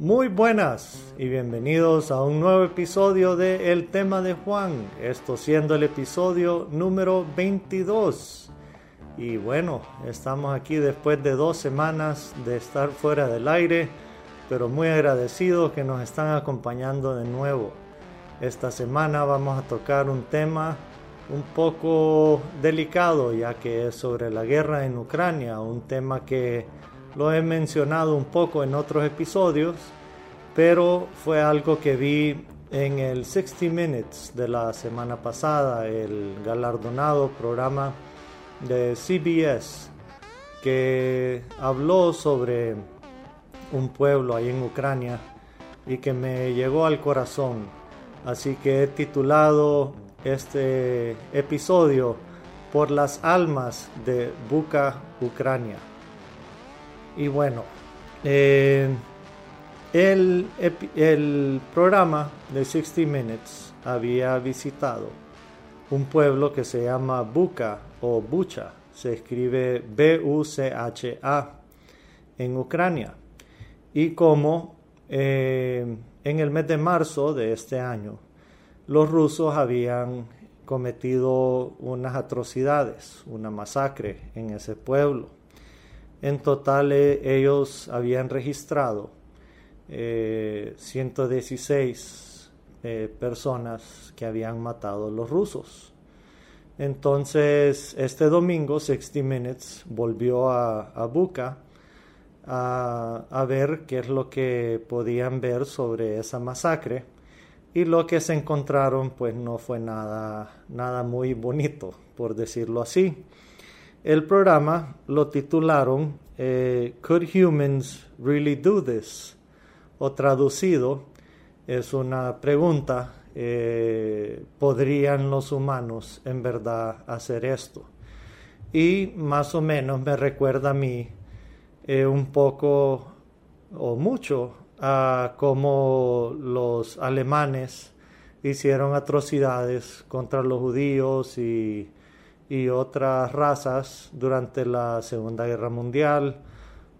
Muy buenas y bienvenidos a un nuevo episodio de El tema de Juan, esto siendo el episodio número 22. Y bueno, estamos aquí después de dos semanas de estar fuera del aire, pero muy agradecidos que nos están acompañando de nuevo. Esta semana vamos a tocar un tema un poco delicado ya que es sobre la guerra en Ucrania, un tema que lo he mencionado un poco en otros episodios, pero fue algo que vi en el 60 Minutes de la semana pasada, el galardonado programa de CBS, que habló sobre un pueblo ahí en Ucrania y que me llegó al corazón. Así que he titulado este episodio por las almas de Buka, Ucrania. Y bueno, eh, el, programa de 60 Minutes había visitado un pueblo que se llama Buka o Bucha, se escribe B-U-C-H-A, en Ucrania. Y como eh, en el mes de marzo de este año, los rusos habían cometido unas atrocidades, una masacre en ese pueblo. En total eh, ellos habían registrado 116 eh, eh, personas que habían matado los rusos. Entonces, este domingo, 60 Minutes volvió a, a Buca a, a, ver qué es lo que podían ver sobre esa masacre. Y lo que se encontraron, pues no fue nada, nada muy bonito, por decirlo así. El programa lo titularon eh, Could Humans Really Do This? O traducido, es una pregunta eh, ¿podrían los humanos en verdad hacer esto? Y más o menos me recuerda a mí eh, un poco o mucho a cómo los alemanes hicieron atrocidades contra los judíos y, y otras razas durante la Segunda Guerra Mundial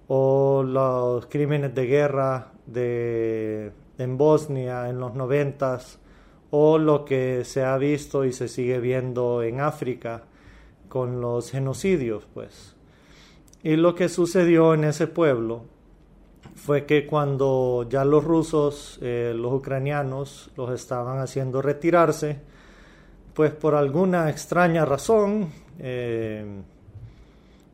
o los crímenes de guerra en Bosnia en los noventas o lo que se ha visto y se sigue viendo en África con los genocidios, pues. Y lo que sucedió en ese pueblo fue que cuando ya los rusos, eh, los ucranianos, los estaban haciendo retirarse, pues por alguna extraña razón eh,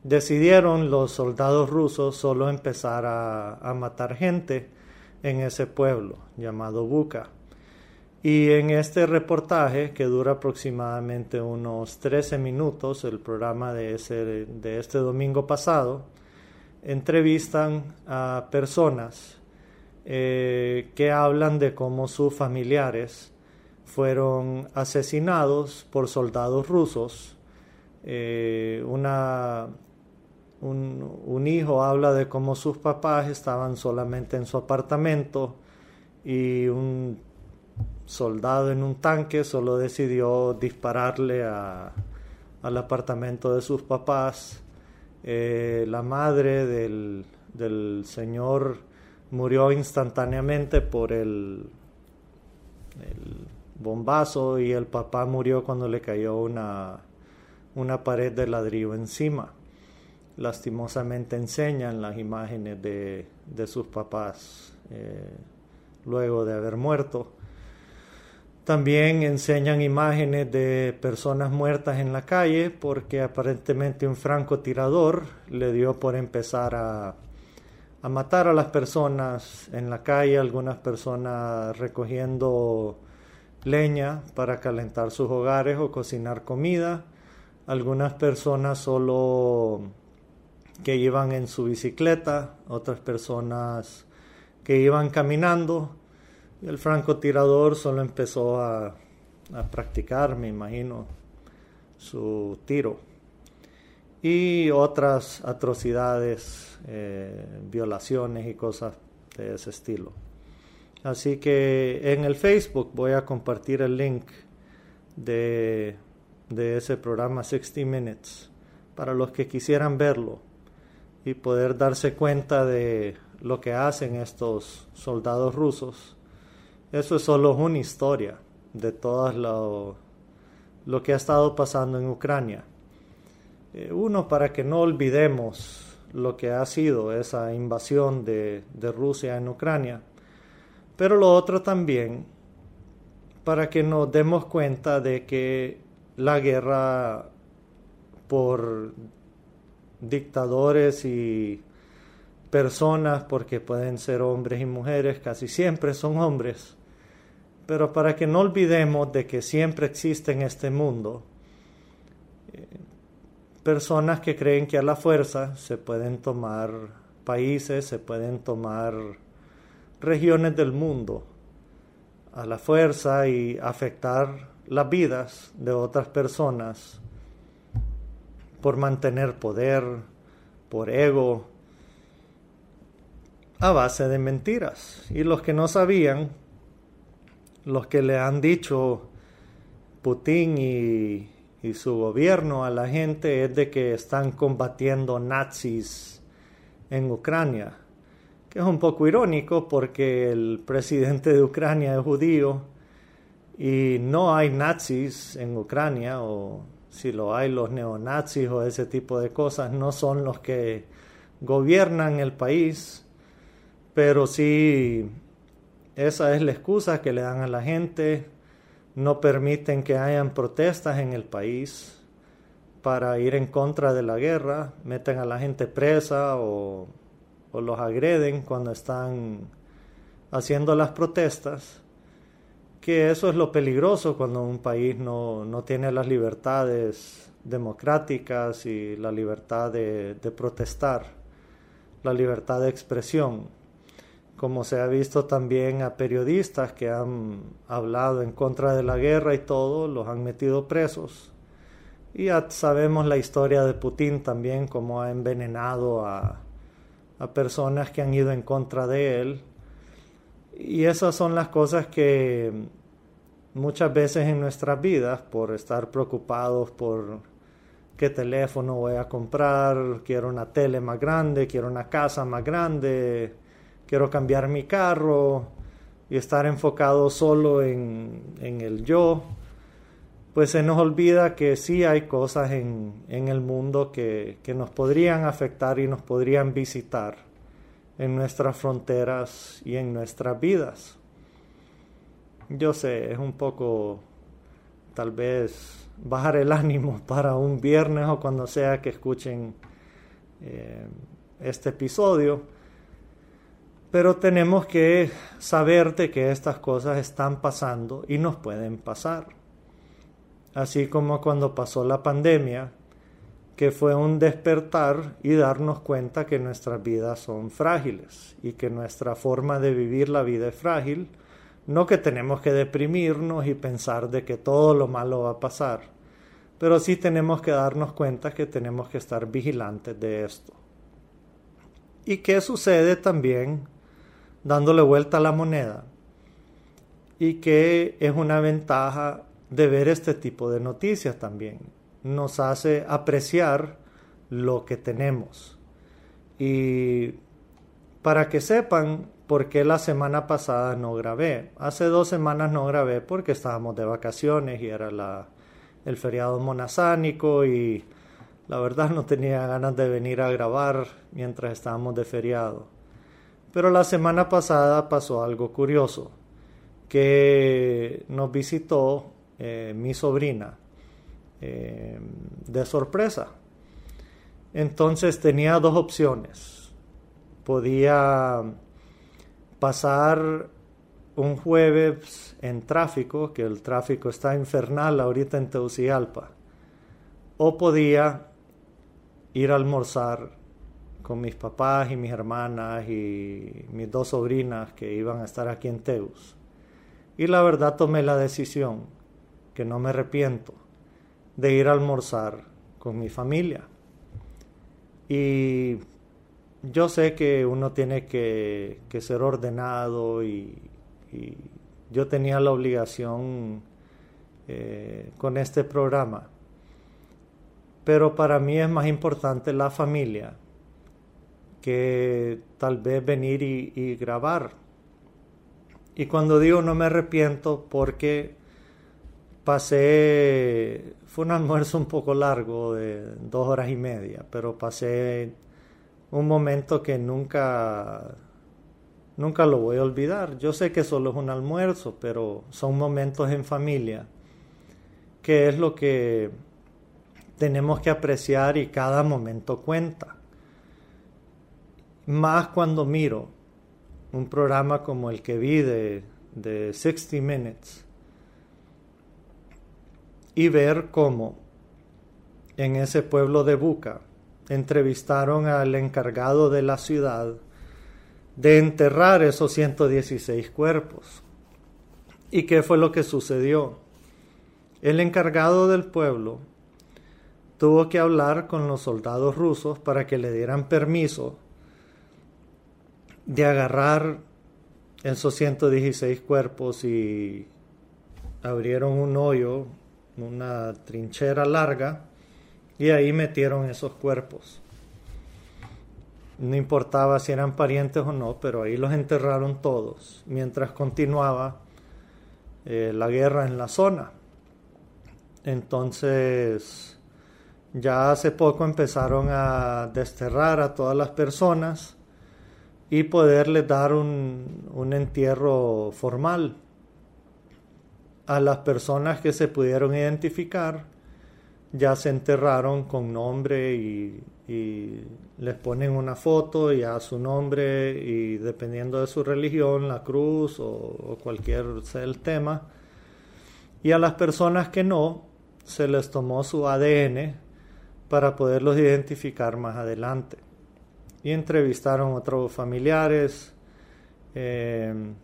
decidieron los soldados rusos solo empezar a, matar gente en ese pueblo llamado Buka. Y en este reportaje, que dura aproximadamente unos 13 minutos, el programa de, ese, de este domingo pasado, entrevistan a personas eh, que hablan de cómo sus familiares fueron asesinados por soldados rusos. Eh, una, un, hijo habla de cómo sus papás estaban solamente en su apartamento y un soldado en un tanque solo decidió dispararle a, al apartamento de sus papás. Eh, la madre del, del, señor murió instantáneamente por el, bombazo y el papá murió cuando le cayó una, una pared de ladrillo encima. Lastimosamente enseñan las imágenes de, de sus papás eh, luego de haber muerto. También enseñan imágenes de personas muertas en la calle porque aparentemente un francotirador le dio por empezar a, a matar a las personas en la calle, algunas personas recogiendo leña para calentar sus hogares o cocinar comida, algunas personas solo que iban en su bicicleta, otras personas que iban caminando el francotirador solo empezó a, practicar, me imagino, su tiro. Y otras atrocidades, eh, violaciones y cosas de ese estilo. Así que en el Facebook voy a compartir el link de, ese programa 60 Minutes para los que quisieran verlo y poder darse cuenta de lo que hacen estos soldados rusos, eso es solo una historia de todo lo, lo que ha estado pasando en Ucrania. Eh, uno, para que no olvidemos lo que ha sido esa invasión de Rusia en Ucrania, pero lo otro también, para que nos demos cuenta de que la guerra por dictadores y personas, porque pueden ser hombres y mujeres, casi siempre son hombres, pero para que no olvidemos de que siempre existe en este mundo eh, personas que creen que a la fuerza se pueden tomar países, se pueden tomar regiones del mundo a la fuerza y afectar las vidas de otras personas por mantener poder, por ego, a base de mentiras. Y los que no sabían, los que le han dicho Putin y, su gobierno a la gente es de que están combatiendo nazis en Ucrania, es un poco irónico porque el presidente de Ucrania es judío y no hay nazis en Ucrania o si lo hay los neonazis o ese tipo de cosas no son los que gobiernan el país pero sí esa es la excusa que le dan a la gente. No permiten que hayan protestas en el país para ir en contra de la guerra. Meten a la gente presa o, los agreden cuando están haciendo las protestas. Que eso es lo peligroso cuando un país no, no tiene las libertades democráticas y la libertad de protestar, la libertad de expresión como se ha visto también a periodistas que han hablado en contra de la guerra y todo, los han metido presos. Y ya sabemos la historia de Putin también, cómo ha envenenado a, a personas que han ido en contra de él. Y esas son las cosas que muchas veces en nuestras vidas, por estar preocupados por qué teléfono voy a comprar, quiero una tele más grande, quiero una casa más grande, quiero cambiar mi carro y estar enfocado solo en, el yo, pues se nos olvida que sí hay cosas en, el mundo que, nos podrían afectar y nos podrían visitar en nuestras fronteras y en nuestras vidas. Yo sé, es un poco tal vez bajar el ánimo para un viernes o cuando sea que escuchen eh, este episodio, pero tenemos que saber de que estas cosas están pasando y nos pueden pasar. Así como cuando pasó la pandemia, que fue un despertar y darnos cuenta que nuestras vidas son frágiles y que nuestra forma de vivir la vida es frágil, no que tenemos que deprimirnos y pensar de que todo lo malo va a pasar, pero sí tenemos que darnos cuenta que tenemos que estar vigilantes de esto. ¿Y qué sucede también dándole vuelta a la moneda y que es una ventaja de ver este tipo de noticias también. Nos hace apreciar lo que tenemos. Y para que sepan por qué la semana pasada no grabé. Hace dos semanas no grabé porque estábamos de vacaciones y era la, el feriado monazánico y la verdad no tenía ganas de venir a grabar mientras estábamos de feriado. Pero la semana pasada pasó algo curioso, que nos visitó eh, mi sobrina eh, de sorpresa. Entonces tenía dos opciones. Podía pasar un jueves en tráfico, que el tráfico está infernal ahorita en Teucigalpa, o podía ir a almorzar con mis papás y mis hermanas y mis dos sobrinas que iban a estar aquí en Teus. Y la verdad tomé la decisión, que no me arrepiento, de ir a almorzar con mi familia. Y yo sé que uno tiene que, ser ordenado y, yo tenía la obligación eh, con este programa. Pero para mí es más importante la familia que tal vez venir y, grabar. Y cuando digo no me arrepiento porque pasé, fue un almuerzo un poco largo de dos horas y media, pero pasé un momento que nunca, nunca lo voy a olvidar. Yo sé que solo es un almuerzo, pero son momentos en familia, que es lo que tenemos que apreciar y cada momento cuenta. Más cuando miro un programa como el que vi de, de 60 Minutes y ver cómo en ese pueblo de Buca entrevistaron al encargado de la ciudad de enterrar esos 116 cuerpos. ¿Y qué fue lo que sucedió? El encargado del pueblo tuvo que hablar con los soldados rusos para que le dieran permiso de agarrar esos 116 cuerpos y abrieron un hoyo, una trinchera larga, y ahí metieron esos cuerpos. No importaba si eran parientes o no, pero ahí los enterraron todos, mientras continuaba eh, la guerra en la zona. Entonces, ya hace poco empezaron a desterrar a todas las personas y poderles dar un, un entierro formal. A las personas que se pudieron identificar ya se enterraron con nombre y, les ponen una foto y a su nombre y dependiendo de su religión, la cruz o, cualquier el tema. Y a las personas que no, se les tomó su ADN para poderlos identificar más adelante. Y entrevistaron otros familiares. Em,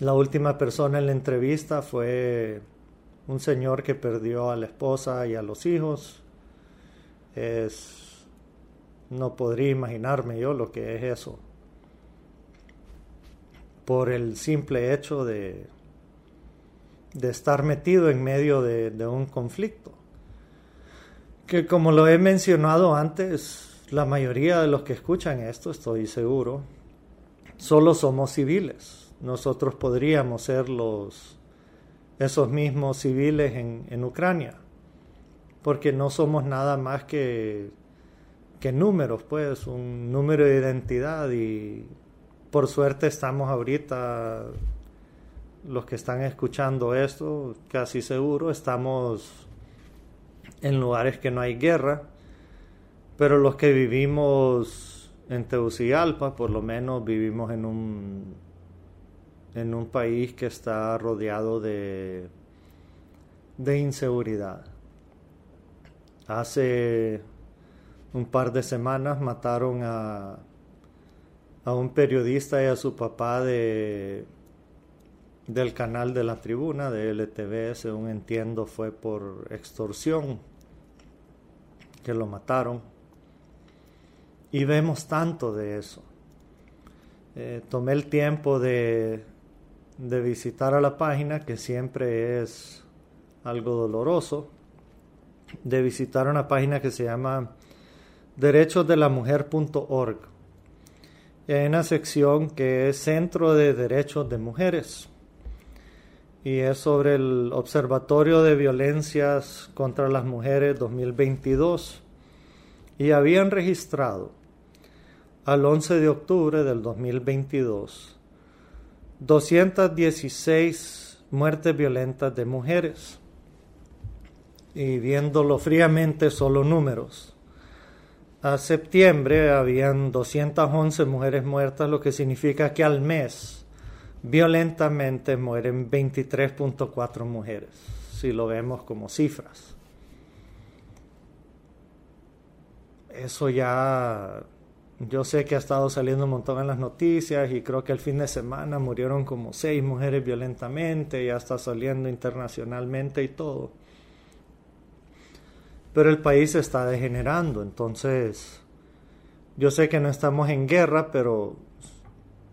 la última persona en la entrevista fue un señor que perdió a la esposa y a los hijos. Es, no podría imaginarme yo lo que es eso. Por el simple hecho de, de estar metido en medio de un conflicto que como lo he mencionado antes, la mayoría de los que escuchan esto, estoy seguro, solo somos civiles. Nosotros podríamos ser los esos mismos civiles en, en Ucrania, porque no somos nada más que, que números, pues, un número de identidad y por suerte estamos ahorita, los que están escuchando esto, casi seguro, estamos en lugares que no hay guerra, pero los que vivimos en Tegucigalpa, por lo menos vivimos en un, en un país que está rodeado de, de inseguridad. Hace un par de semanas mataron a, a un periodista y a su papá de del canal de la tribuna de LTV, según entiendo, fue por extorsión que lo mataron. Y vemos tanto de eso. Eh, tomé el tiempo de, de visitar a la página, que siempre es algo doloroso, de visitar una página que se llama derechosdelamujer.org. Hay una sección que es Centro de Derechos de Mujeres y es sobre el Observatorio de Violencias contra las Mujeres 2022 y habían registrado al 11 de octubre del 2022 216 muertes violentas de mujeres y viéndolo fríamente solo números. A septiembre habían 211 mujeres muertas, lo que significa que al mes violentamente mueren 23.4 mujeres, si lo vemos como cifras. Eso ya, yo sé que ha estado saliendo un montón en las noticias y creo que el fin de semana murieron como seis mujeres violentamente, ya está saliendo internacionalmente y todo. Pero el país se está degenerando, entonces yo sé que no estamos en guerra, pero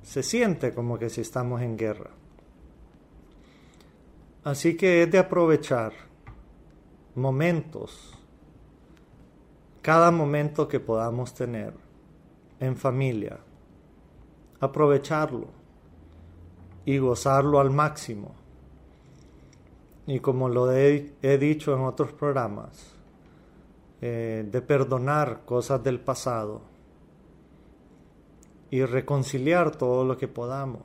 se siente como que si estamos en guerra. Así que es de aprovechar momentos, cada momento que podamos tener, en familia, aprovecharlo y gozarlo al máximo. Y como lo he, dicho en otros programas, eh, de perdonar cosas del pasado y reconciliar todo lo que podamos.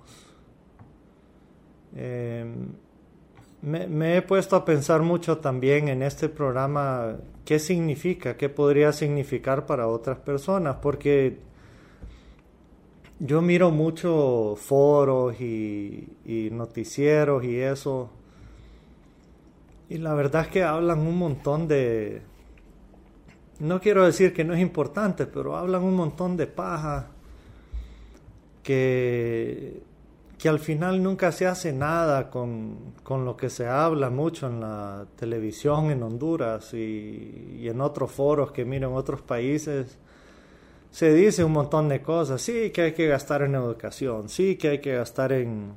Em, me, he puesto a pensar mucho también en este programa qué significa, qué podría significar para otras personas, porque yo miro mucho foros y, noticieros y eso, y la verdad es que hablan un montón de, no quiero decir que no es importante, pero hablan un montón de paja que que al final nunca se hace nada con, lo que se habla mucho en la televisión en Honduras y, en otros foros que miro otros países. Se dice un montón de cosas, sí que hay que gastar en educación, sí que hay que gastar en,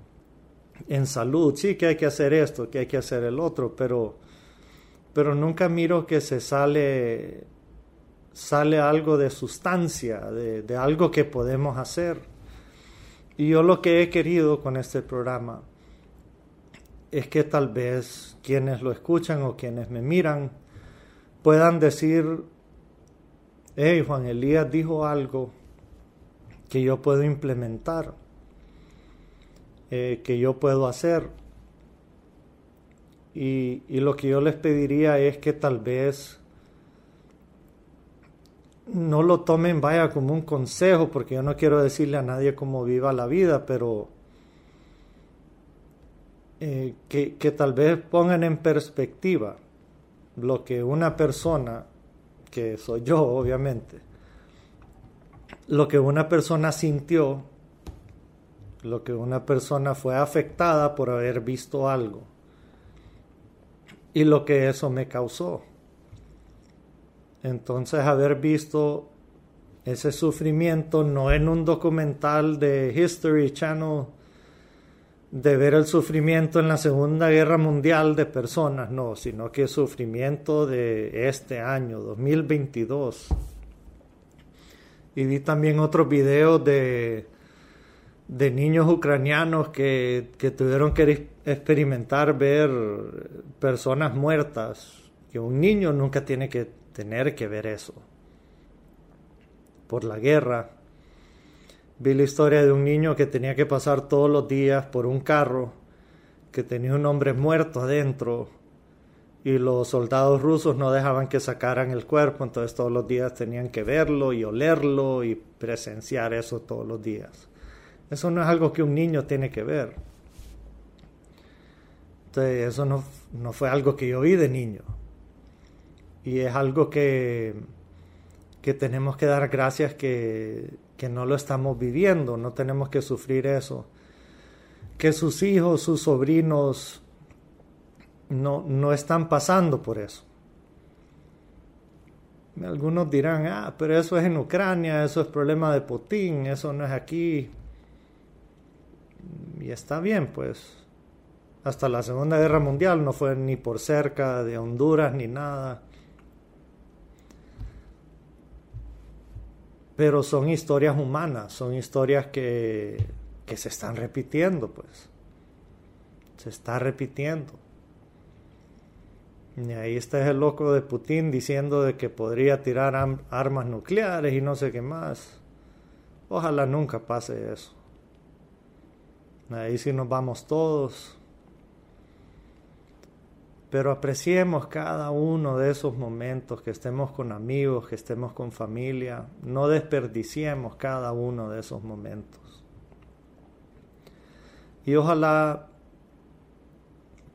en salud, sí que hay que hacer esto, que hay que hacer el otro, pero, pero nunca miro que se sale, sale algo de sustancia, de, de algo que podemos hacer. Y yo lo que he querido con este programa es que tal vez quienes lo escuchan o quienes me miran puedan decir, hey, Juan Elías dijo algo que yo puedo implementar, eh, que yo puedo hacer. Y, y lo que yo les pediría es que tal vez no lo tomen, vaya, como un consejo, porque yo no quiero decirle a nadie cómo viva la vida, pero eh, que, que tal vez pongan en perspectiva lo que una persona, que soy yo obviamente, lo que una persona sintió, lo que una persona fue afectada por haber visto algo y lo que eso me causó. Entonces haber visto ese sufrimiento no en un documental de History Channel de ver el sufrimiento en la Segunda Guerra Mundial de personas, no, sino que sufrimiento de este año, 2022. Y vi también otros videos de, de niños ucranianos que, que tuvieron que experimentar ver personas muertas, que un niño nunca tiene que tener que ver eso. Por la guerra. Vi la historia de un niño que tenía que pasar todos los días por un carro que tenía un hombre muerto adentro y los soldados rusos no dejaban que sacaran el cuerpo, entonces todos los días tenían que verlo y olerlo y presenciar eso todos los días. Eso no es algo que un niño tiene que ver. Entonces eso no, no fue algo que yo vi de niño. Y es algo que, que tenemos que dar gracias que, que no lo estamos viviendo, no tenemos que sufrir eso. Que sus hijos, sus sobrinos no, no están pasando por eso. Algunos dirán, ah, pero eso es en Ucrania, eso es problema de Putin, eso no es aquí. Y está bien, pues. Hasta la Segunda Guerra Mundial no fue ni por cerca de Honduras ni nada. Pero son historias humanas, son historias que, que se están repitiendo, pues. Se está repitiendo. Y ahí está el loco de Putin diciendo de que podría tirar armas nucleares y no sé qué más. Ojalá nunca pase eso. Ahí sí nos vamos todos pero apreciemos cada uno de esos momentos, que estemos con amigos, que estemos con familia, no desperdiciemos cada uno de esos momentos. Y ojalá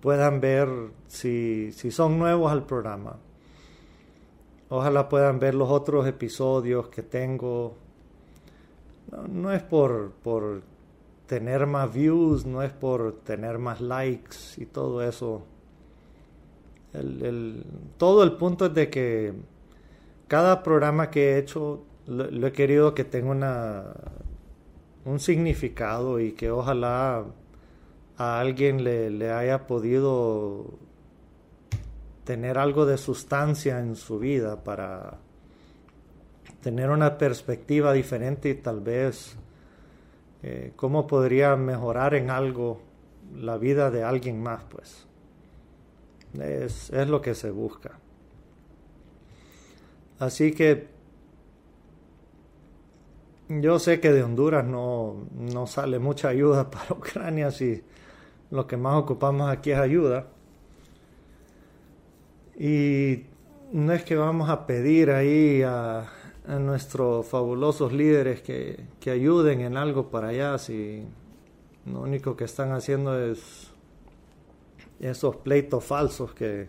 puedan ver, si, si son nuevos al programa, ojalá puedan ver los otros episodios que tengo. No, no es por, por tener más views, no es por tener más likes y todo eso todo el punto es de que cada programa que he hecho lo, he querido que tenga una, un significado y que ojalá a alguien le, le haya podido tener algo de sustancia en su vida para tener una perspectiva diferente y tal vez eh, cómo podría mejorar en algo la vida de alguien más, pues. Es, es lo que se busca. Así que yo sé que de Honduras no, no sale mucha ayuda para Ucrania si lo que más ocupamos aquí es ayuda. Y no es que vamos a pedir ahí a, nuestros fabulosos líderes que, que, ayuden en algo para allá, si lo único que están haciendo es esos pleitos falsos que,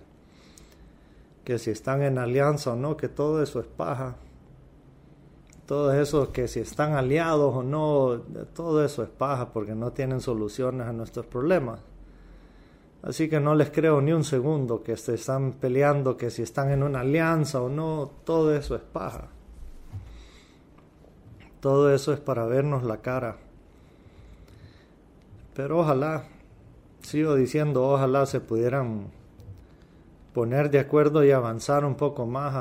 que si están en alianza o no, que todo eso es paja. Todo eso que si están aliados o no, todo eso es paja porque no tienen soluciones a nuestros problemas. Así que no les creo ni un segundo que se están peleando, que si están en una alianza o no, todo eso es paja. Todo eso es para vernos la cara. Pero ojalá, sigo diciendo, ojalá se pudieran poner de acuerdo y avanzar un poco más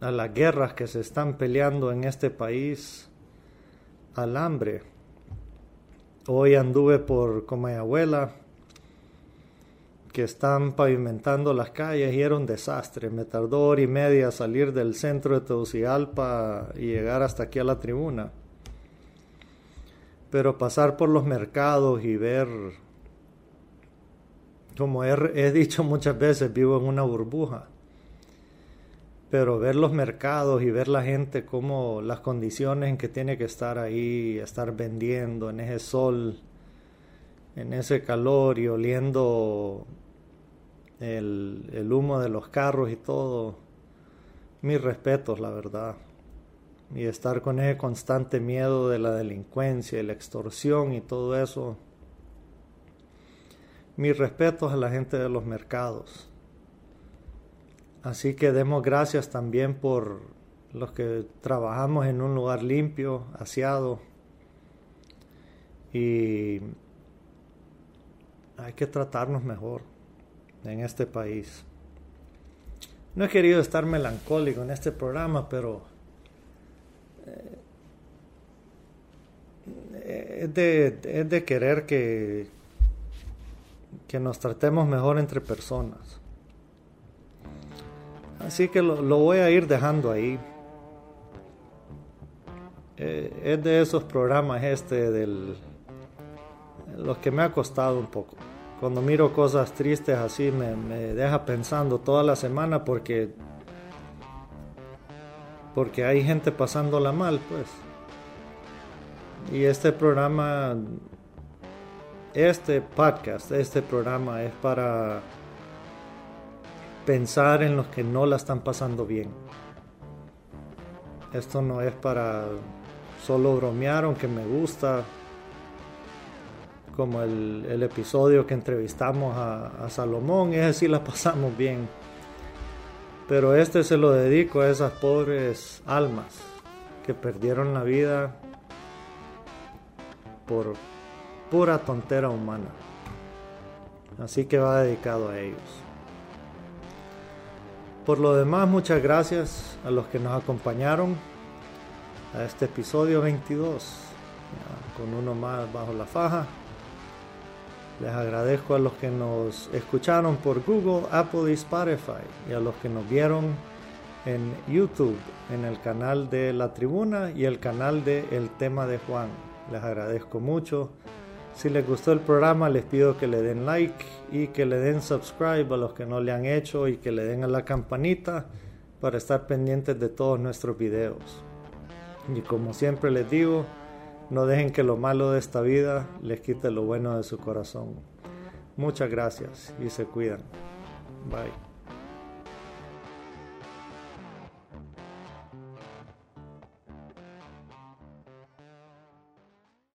a, las guerras que se están peleando en este país, al hambre. Hoy anduve por abuela que están pavimentando las calles y era un desastre. Me tardó hora y media salir del centro de Tegucigalpa y llegar hasta aquí a la tribuna. Pero pasar por los mercados y ver, como he, he dicho muchas veces, vivo en una burbuja. Pero ver los mercados y ver la gente, como las condiciones en que tiene que estar ahí, estar vendiendo en ese sol, en ese calor y oliendo el, humo de los carros y todo. Mis respetos, la verdad. Y estar con ese constante miedo de la delincuencia y la extorsión y todo eso. Mis respetos a la gente de los mercados. Así que demos gracias también por los que trabajamos en un lugar limpio, aseado. Y hay que tratarnos mejor en este país. No he querido estar melancólico en este programa, pero eh, es, de, querer que, que nos tratemos mejor entre personas. Así que lo, voy a ir dejando ahí. Eh, es de esos programas este del los que me ha costado un poco cuando miro cosas tristes así me, deja pensando toda la semana porque porque hay gente pasándola mal pues y este programa este podcast este programa es para pensar en los que no la están pasando bien esto no es para solo bromear aunque me gusta como el, episodio que entrevistamos a, Salomón, ese sí la pasamos bien. Pero este se lo dedico a esas pobres almas que perdieron la vida por pura tontera humana. Así que va dedicado a ellos. Por lo demás, muchas gracias a los que nos acompañaron a este episodio 22, con uno más bajo la faja. Les agradezco a los que nos escucharon por Google, Apple y Spotify y a los que nos vieron en YouTube, en el canal de La Tribuna y el canal de El Tema de Juan. Les agradezco mucho. Si les gustó el programa, les pido que le den like y que le den subscribe a los que no le han hecho y que le den a la campanita para estar pendientes de todos nuestros videos. Y como siempre les digo, no dejen que lo malo de esta vida les quite lo bueno de su corazón. Muchas gracias y se cuidan. Bye.